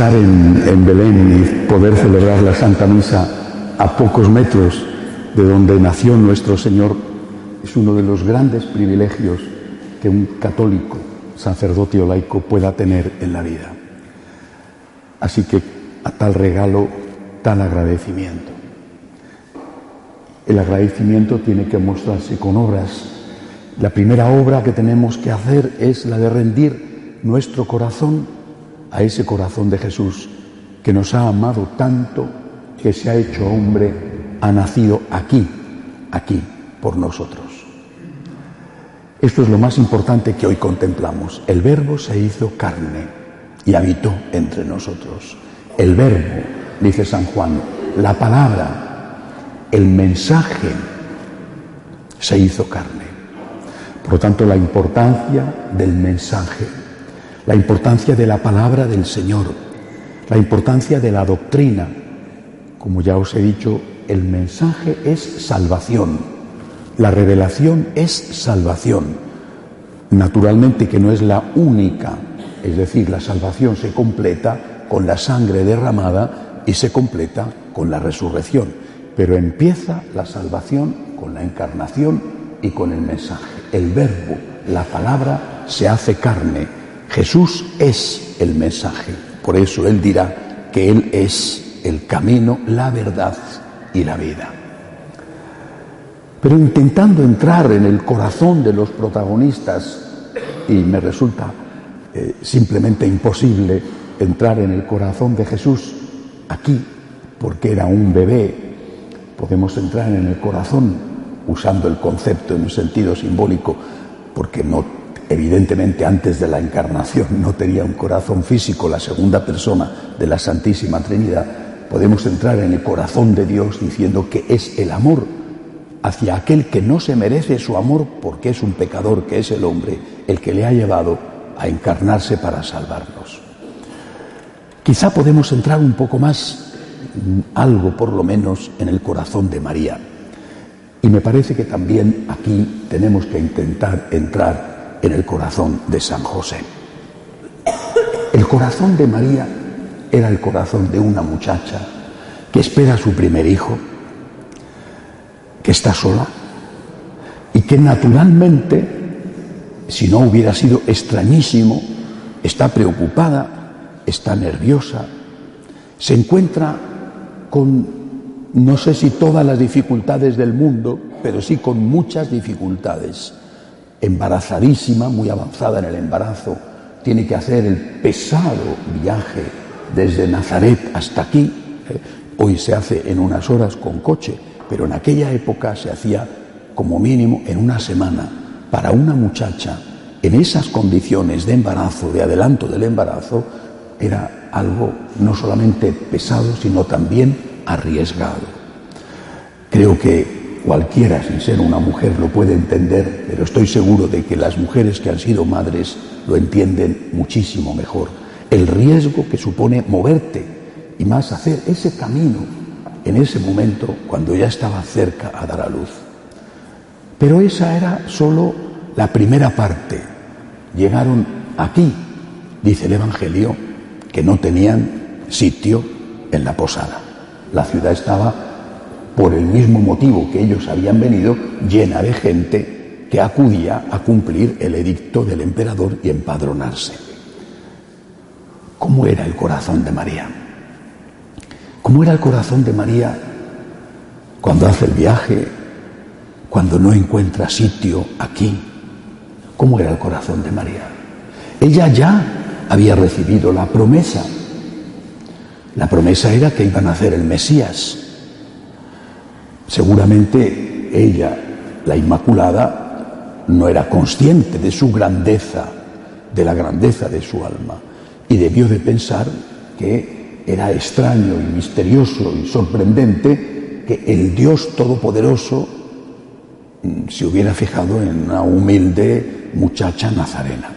estar en, en Belén y poder celebrar la Santa Misa a pocos metros de donde nació nuestro Señor es uno de los grandes privilegios que un católico, sacerdote o laico pueda tener en la vida. Así que a tal regalo, tal agradecimiento. El agradecimiento tiene que mostrarse con obras. La primera obra que tenemos que hacer es la de rendir nuestro corazón a ese corazón de Jesús que nos ha amado tanto, que se ha hecho hombre, ha nacido aquí, aquí, por nosotros. Esto es lo más importante que hoy contemplamos. El verbo se hizo carne y habitó entre nosotros. El verbo, dice San Juan, la palabra, el mensaje se hizo carne. Por lo tanto, la importancia del mensaje, la importancia de la palabra del Señor, la importancia de la doctrina. Como ya os he dicho, el mensaje es salvación. La revelación es salvación. Naturalmente que no es la única, es decir, la salvación se completa con la sangre derramada y se completa con la resurrección. Pero empieza la salvación con la encarnación y con el mensaje. El verbo, la palabra, se hace carne. Jesús es el mensaje. Por eso Él dirá que Él es el camino, la verdad y la vida pero intentando entrar en el corazón de los protagonistas, y me resulta eh, simplemente imposible entrar en el corazón de Jesús aquí, porque era un bebé, podemos entrar en el corazón usando el concepto en un sentido simbólico, porque no, evidentemente antes de la encarnación no tenía un corazón físico, la segunda persona de la Santísima Trinidad, podemos entrar en el corazón de Dios diciendo que es el amor hacia aquel que no se merece su amor porque es un pecador que es el hombre el que le ha llevado a encarnarse para salvarnos. Quizá podemos entrar un poco más, algo por lo menos, en el corazón de María. Y me parece que también aquí tenemos que intentar entrar en el corazón de San José. El corazón de María era el corazón de una muchacha que espera a su primer hijo, que está sola y que naturalmente, si no hubiera sido extrañísimo, está preocupada, está nerviosa, se encuentra con, no sé si todas las dificultades del mundo, pero sí con muchas dificultades. Embarazadísima, muy avanzada en el embarazo, tiene que hacer el pesado viaje desde Nazaret hasta aquí. ¿eh? Hoy se hace en unas horas con coche pero en aquella época se hacía como mínimo en una semana para una muchacha en esas condiciones de embarazo, de adelanto del embarazo, era algo no solamente pesado, sino también arriesgado. Creo que cualquiera, sin ser una mujer, lo puede entender, pero estoy seguro de que las mujeres que han sido madres lo entienden muchísimo mejor. El riesgo que supone moverte y más hacer ese camino en ese momento cuando ya estaba cerca a dar a luz. Pero esa era solo la primera parte. Llegaron aquí, dice el Evangelio, que no tenían sitio en la posada. La ciudad estaba, por el mismo motivo que ellos habían venido, llena de gente que acudía a cumplir el edicto del emperador y empadronarse. ¿Cómo era el corazón de María? ¿Cómo era el corazón de María cuando hace el viaje, cuando no encuentra sitio aquí? ¿Cómo era el corazón de María? Ella ya había recibido la promesa. La promesa era que iban a hacer el Mesías. Seguramente ella, la Inmaculada, no era consciente de su grandeza, de la grandeza de su alma, y debió de pensar que era extraño y misterioso y sorprendente que el Dios Todopoderoso mm, se hubiera fijado en una humilde muchacha nazarena.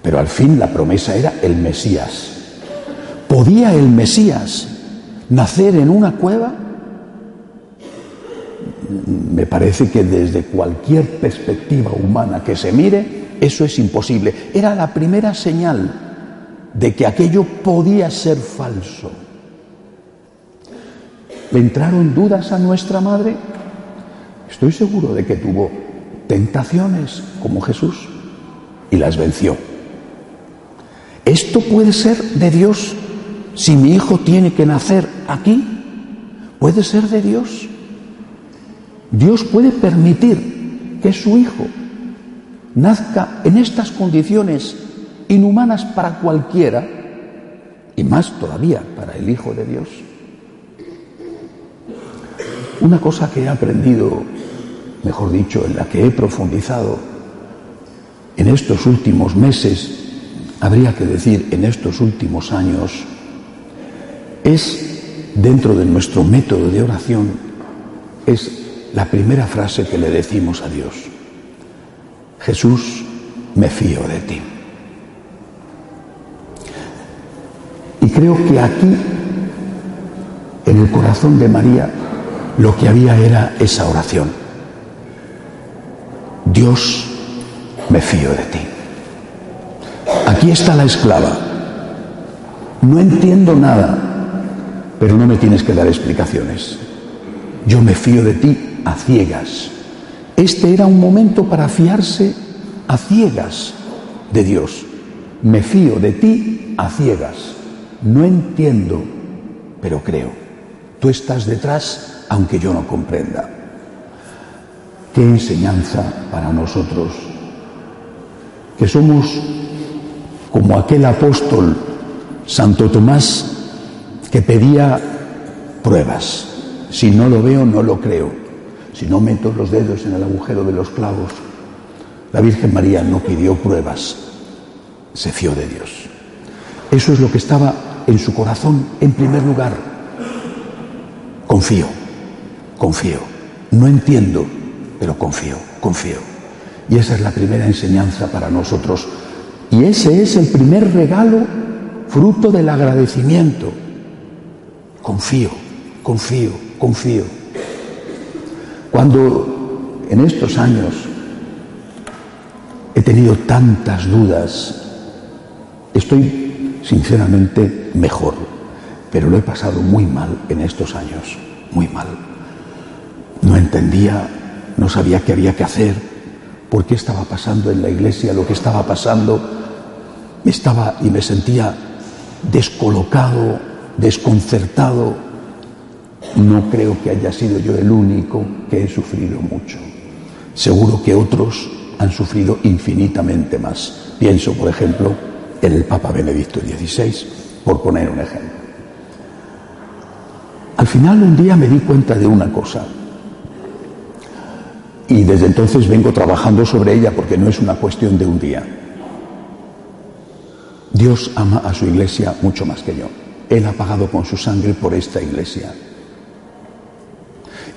Pero al fin la promesa era el Mesías. ¿Podía el Mesías nacer en una cueva? Me parece que desde cualquier perspectiva humana que se mire, eso es imposible. Era la primera señal de que aquello podía ser falso. ¿Le entraron dudas a nuestra madre? Estoy seguro de que tuvo tentaciones como Jesús y las venció. ¿Esto puede ser de Dios si mi hijo tiene que nacer aquí? ¿Puede ser de Dios? Dios puede permitir que su hijo nazca en estas condiciones inhumanas para cualquiera y más todavía para el Hijo de Dios. Una cosa que he aprendido, mejor dicho, en la que he profundizado en estos últimos meses, habría que decir en estos últimos años, es dentro de nuestro método de oración, es la primera frase que le decimos a Dios. Jesús, me fío de ti. Y creo que aquí, en el corazón de María, lo que había era esa oración. Dios, me fío de ti. Aquí está la esclava. No entiendo nada, pero no me tienes que dar explicaciones. Yo me fío de ti a ciegas. Este era un momento para fiarse a ciegas de Dios. Me fío de ti a ciegas. No entiendo, pero creo. Tú estás detrás aunque yo no comprenda. Qué enseñanza para nosotros, que somos como aquel apóstol Santo Tomás que pedía pruebas. Si no lo veo, no lo creo si no meto los dedos en el agujero de los clavos. La Virgen María no pidió pruebas, se fió de Dios. Eso es lo que estaba en su corazón en primer lugar. Confío, confío. No entiendo, pero confío, confío. Y esa es la primera enseñanza para nosotros. Y ese es el primer regalo fruto del agradecimiento. Confío, confío, confío. Cuando en estos años he tenido tantas dudas, estoy sinceramente mejor, pero lo he pasado muy mal en estos años, muy mal. No entendía, no sabía qué había que hacer, por qué estaba pasando en la iglesia lo que estaba pasando, me estaba y me sentía descolocado, desconcertado, no creo que haya sido yo el único que he sufrido mucho. Seguro que otros han sufrido infinitamente más. Pienso, por ejemplo, en el Papa Benedicto XVI, por poner un ejemplo. Al final un día me di cuenta de una cosa y desde entonces vengo trabajando sobre ella porque no es una cuestión de un día. Dios ama a su iglesia mucho más que yo. Él ha pagado con su sangre por esta iglesia.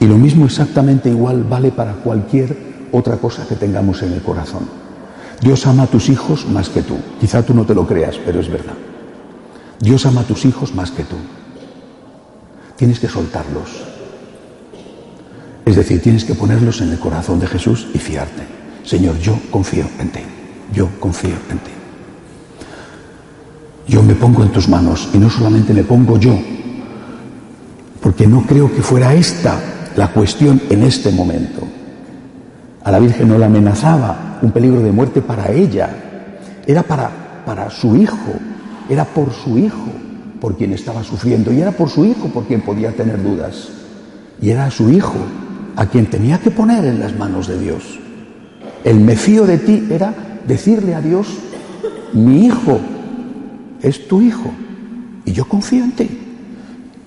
Y lo mismo exactamente igual vale para cualquier otra cosa que tengamos en el corazón. Dios ama a tus hijos más que tú. Quizá tú no te lo creas, pero es verdad. Dios ama a tus hijos más que tú. Tienes que soltarlos. Es decir, tienes que ponerlos en el corazón de Jesús y fiarte. Señor, yo confío en ti. Yo confío en ti. Yo me pongo en tus manos y no solamente me pongo yo, porque no creo que fuera esta la cuestión en este momento. A la Virgen no la amenazaba un peligro de muerte para ella, era para, para su hijo, era por su hijo por quien estaba sufriendo y era por su hijo por quien podía tener dudas. Y era su hijo a quien tenía que poner en las manos de Dios. El me fío de ti era decirle a Dios, mi hijo es tu hijo y yo confío en ti.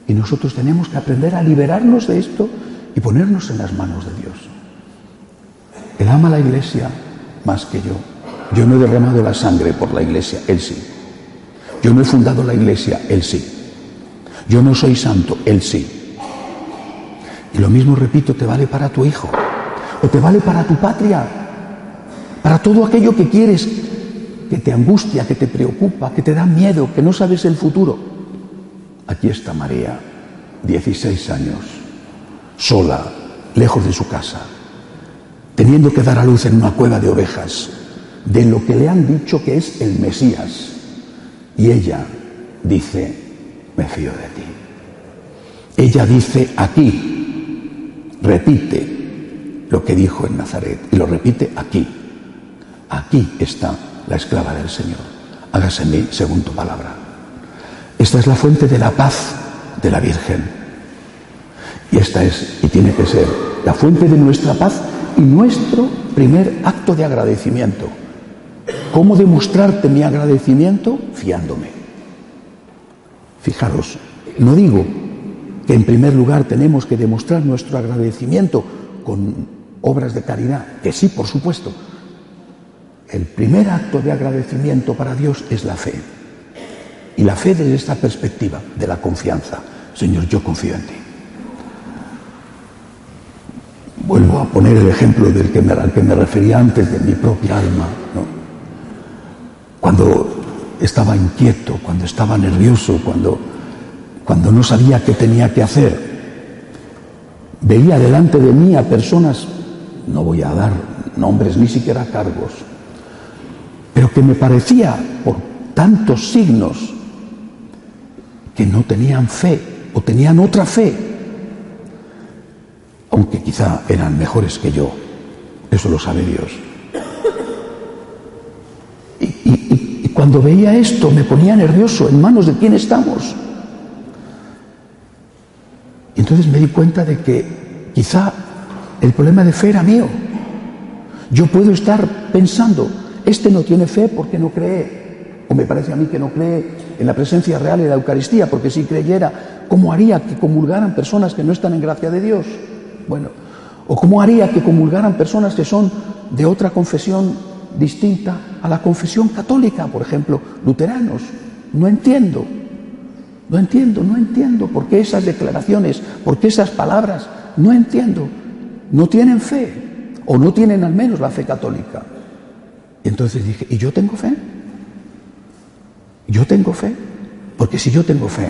Y nosotros tenemos que aprender a liberarnos de esto y ponernos en las manos de Dios. Él ama la iglesia más que yo. Yo no he derramado la sangre por la iglesia, Él sí. Yo no he fundado la iglesia, Él sí. Yo no soy santo, Él sí. Y lo mismo, repito, te vale para tu hijo, o te vale para tu patria, para todo aquello que quieres, que te angustia, que te preocupa, que te da miedo, que no sabes el futuro. Aquí está María, 16 años sola, lejos de su casa, teniendo que dar a luz en una cueva de ovejas, de lo que le han dicho que es el Mesías. Y ella dice, me fío de ti. Ella dice aquí, repite lo que dijo en Nazaret y lo repite aquí. Aquí está la esclava del Señor. Hágase en mí según tu palabra. Esta es la fuente de la paz de la Virgen. Y esta es, y tiene que ser, la fuente de nuestra paz y nuestro primer acto de agradecimiento. ¿Cómo demostrarte mi agradecimiento? Fiándome. Fijaros, no digo que en primer lugar tenemos que demostrar nuestro agradecimiento con obras de caridad, que sí, por supuesto. El primer acto de agradecimiento para Dios es la fe. Y la fe desde esta perspectiva, de la confianza. Señor, yo confío en ti. Vuelvo a poner el ejemplo del que me, al que me refería antes, de mi propia alma. Cuando estaba inquieto, cuando estaba nervioso, cuando, cuando no sabía qué tenía que hacer, veía delante de mí a personas, no voy a dar nombres ni siquiera cargos, pero que me parecía, por tantos signos, que no tenían fe o tenían otra fe, aunque quizá eran mejores que yo, eso lo sabe Dios. Y, cuando veía esto me ponía nervioso, ¿en manos de quién estamos? Y entonces me di cuenta de que quizá el problema de fe era mío. Yo puedo estar pensando, este no tiene fe porque no cree, o me parece a mí que no cree en la presencia real de la Eucaristía, porque si creyera, ¿cómo haría que comulgaran personas que no están en gracia de Dios? Bueno, ¿o cómo haría que comulgaran personas que son de otra confesión distinta a la confesión católica, por ejemplo, luteranos? No entiendo, no entiendo, no entiendo por qué esas declaraciones, por qué esas palabras, no entiendo. No tienen fe, o no tienen al menos la fe católica. Y entonces dije, ¿y yo tengo fe? Yo tengo fe, porque si yo tengo fe,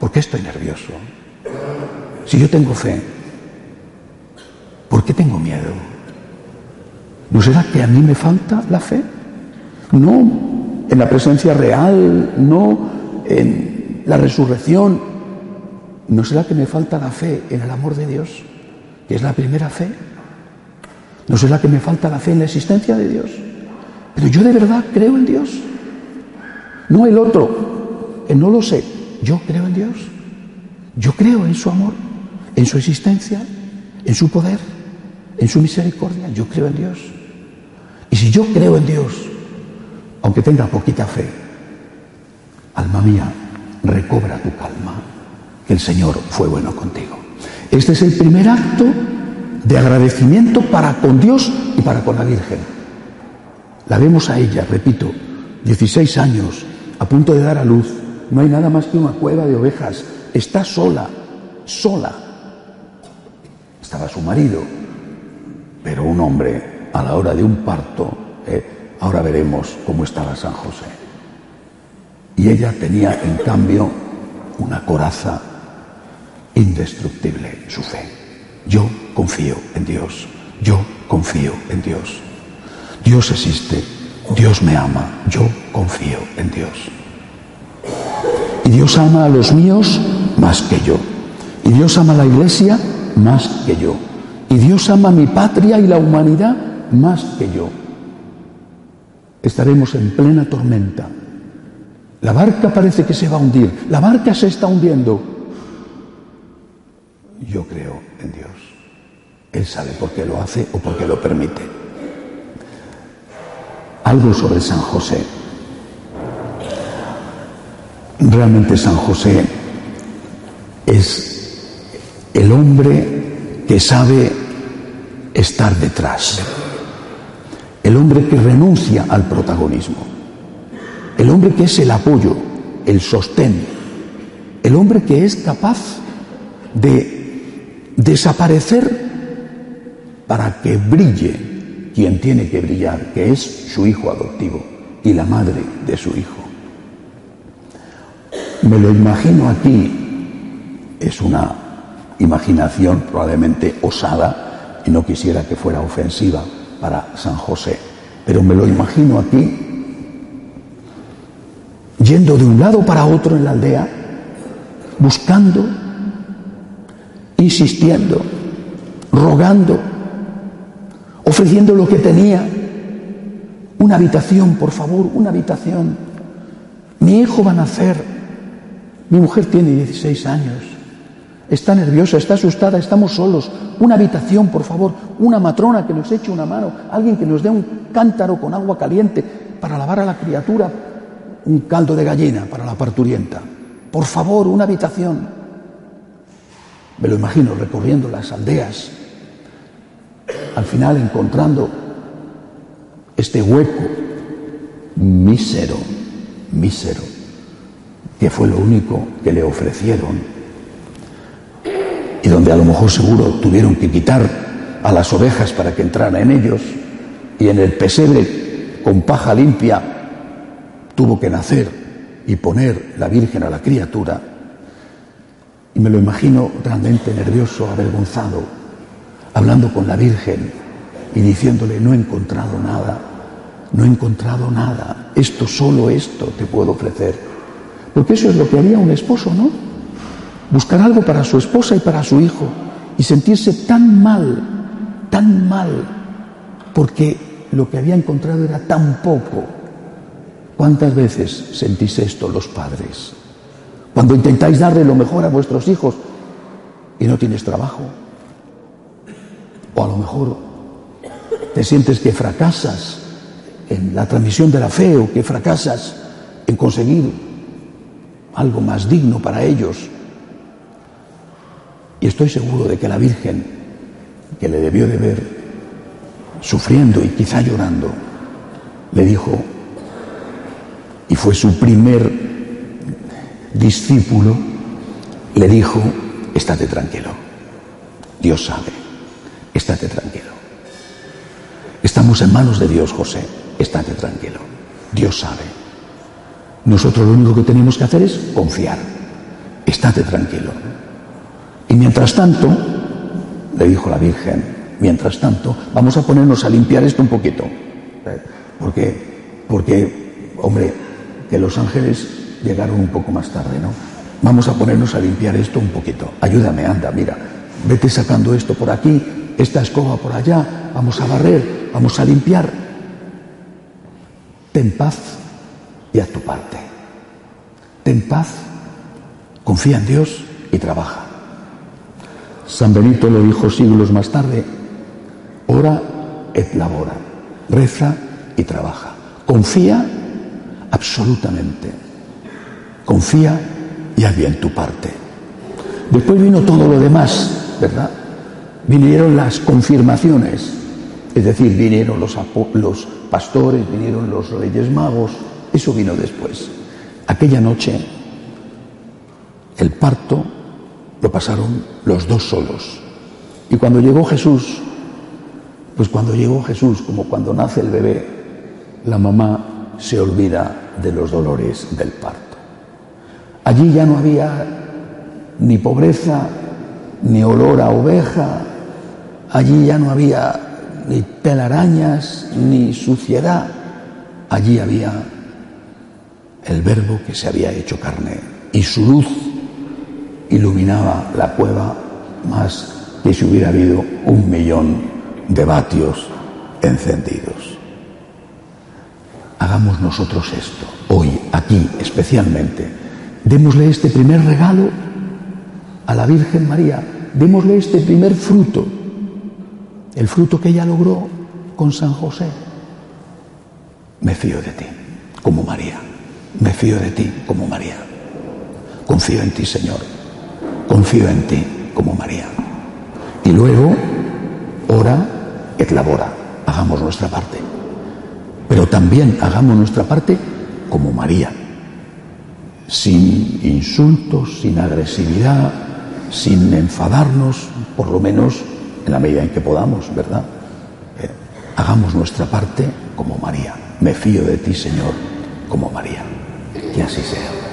¿por qué estoy nervioso? Si yo tengo fe, ¿por qué tengo miedo? ¿No será que a mí me falta la fe? No en la presencia real, no en la resurrección. ¿No será que me falta la fe en el amor de Dios, que es la primera fe? ¿No será que me falta la fe en la existencia de Dios? Pero yo de verdad creo en Dios. No el otro, que no lo sé. Yo creo en Dios. Yo creo en su amor, en su existencia, en su poder, en su misericordia. Yo creo en Dios. Y si yo creo en Dios, aunque tenga poquita fe, alma mía, recobra tu calma, que el Señor fue bueno contigo. Este es el primer acto de agradecimiento para con Dios y para con la Virgen. La vemos a ella, repito, 16 años, a punto de dar a luz, no hay nada más que una cueva de ovejas, está sola, sola. Estaba su marido, pero un hombre a la hora de un parto, eh, ahora veremos cómo estaba San José. Y ella tenía en cambio una coraza indestructible, su fe. Yo confío en Dios, yo confío en Dios. Dios existe, Dios me ama, yo confío en Dios. Y Dios ama a los míos más que yo. Y Dios ama a la iglesia más que yo. Y Dios ama mi patria y la humanidad más que yo. Estaremos en plena tormenta. La barca parece que se va a hundir. La barca se está hundiendo. Yo creo en Dios. Él sabe por qué lo hace o por qué lo permite algo sobre San José. Realmente San José es el hombre que sabe estar detrás, el hombre que renuncia al protagonismo, el hombre que es el apoyo, el sostén, el hombre que es capaz de desaparecer para que brille quien tiene que brillar, que es su hijo adoptivo y la madre de su hijo. Me lo imagino aquí, es una imaginación probablemente osada y no quisiera que fuera ofensiva para San José, pero me lo imagino aquí yendo de un lado para otro en la aldea, buscando, insistiendo, rogando, ofreciendo lo que tenía. Una habitación, por favor, una habitación. Mi hijo va a nacer. Mi mujer tiene 16 años. Está nerviosa, está asustada, estamos solos. Una habitación, por favor. Una matrona que nos eche una mano. Alguien que nos dé un cántaro con agua caliente para lavar a la criatura. Un caldo de gallina para la parturienta. Por favor, una habitación. Me lo imagino recorriendo las aldeas. Al final encontrando este hueco mísero, mísero, que fue lo único que le ofrecieron y donde a lo mejor seguro tuvieron que quitar a las ovejas para que entraran en ellos, y en el pesebre con paja limpia tuvo que nacer y poner la Virgen a la criatura, y me lo imagino realmente nervioso, avergonzado, hablando con la Virgen y diciéndole, no he encontrado nada, no he encontrado nada, esto, solo esto te puedo ofrecer. Porque eso es lo que haría un esposo, ¿no? Buscar algo para su esposa y para su hijo y sentirse tan mal, tan mal, porque lo que había encontrado era tan poco. ¿Cuántas veces sentís esto los padres? Cuando intentáis darle lo mejor a vuestros hijos y no tienes trabajo. O a lo mejor te sientes que fracasas en la transmisión de la fe o que fracasas en conseguir algo más digno para ellos y estoy seguro de que la Virgen, que le debió de ver sufriendo y quizá llorando, le dijo, y fue su primer discípulo, le dijo, estate tranquilo, Dios sabe, estate tranquilo. Estamos en manos de Dios, José, estate tranquilo, Dios sabe. Nosotros lo único que tenemos que hacer es confiar, estate tranquilo. Y mientras tanto, le dijo la Virgen, mientras tanto, vamos a ponernos a limpiar esto un poquito. Porque, porque, hombre, que los ángeles llegaron un poco más tarde, ¿no? Vamos a ponernos a limpiar esto un poquito. Ayúdame, anda, mira, vete sacando esto por aquí, esta escoba por allá, vamos a barrer, vamos a limpiar. Ten paz y haz tu parte. Ten paz, confía en Dios y trabaja. San Benito lo dijo siglos más tarde, ora et labora, reza y trabaja. Confía absolutamente. Confía y haz bien tu parte. Después vino todo lo demás, ¿verdad? Vinieron las confirmaciones, es decir, vinieron los, los pastores, vinieron los reyes magos, eso vino después. Aquella noche, el parto lo pasaron los dos solos. Y cuando llegó Jesús, pues cuando llegó Jesús, como cuando nace el bebé, la mamá se olvida de los dolores del parto. Allí ya no había ni pobreza, ni olor a oveja, allí ya no había ni telarañas, ni suciedad, allí había el verbo que se había hecho carne y su luz iluminaba la cueva más que si hubiera habido un millón de vatios encendidos. Hagamos nosotros esto, hoy, aquí especialmente. Démosle este primer regalo a la Virgen María, démosle este primer fruto, el fruto que ella logró con San José. Me fío de ti, como María. Me fío de ti, como María. Confío en ti, Señor confío en ti como María. Y luego, ora et labora, hagamos nuestra parte. Pero también hagamos nuestra parte como María, sin insultos, sin agresividad, sin enfadarnos, por lo menos en la medida en que podamos, ¿verdad? Hagamos nuestra parte como María. Me fío de ti, Señor, como María. Que así sea.